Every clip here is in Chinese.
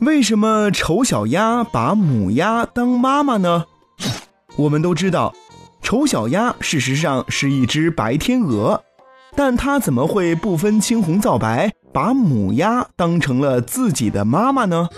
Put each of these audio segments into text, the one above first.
为什么丑小鸭把母鸭当妈妈呢？我们都知道，丑小鸭事实上是一只白天鹅，但它怎么会不分青红皂白把母鸭当成了自己的妈妈呢？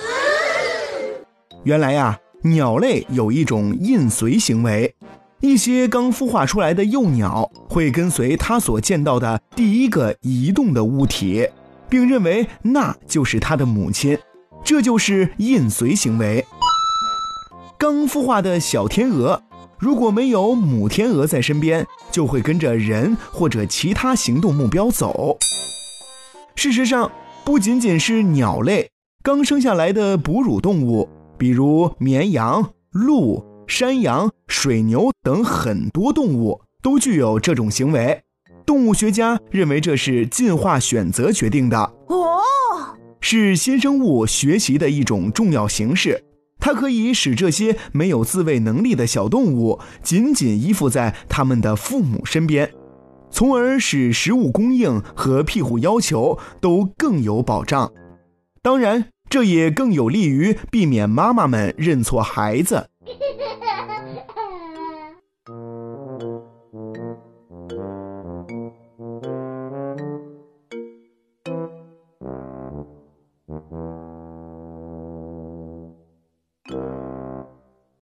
原来呀，鸟类有一种印随行为，一些刚孵化出来的幼鸟会跟随它所见到的第一个移动的物体，并认为那就是它的母亲。这就是印随行为。刚孵化的小天鹅，如果没有母天鹅在身边，就会跟着人或者其他行动目标走。事实上，不仅仅是鸟类，刚生下来的哺乳动物，比如绵羊、鹿、山羊、水牛等很多动物，都具有这种行为。动物学家认为这是进化选择决定的。是新生物学习的一种重要形式，它可以使这些没有自卫能力的小动物紧紧依附在他们的父母身边，从而使食物供应和庇护要求都更有保障。当然，这也更有利于避免妈妈们认错孩子。you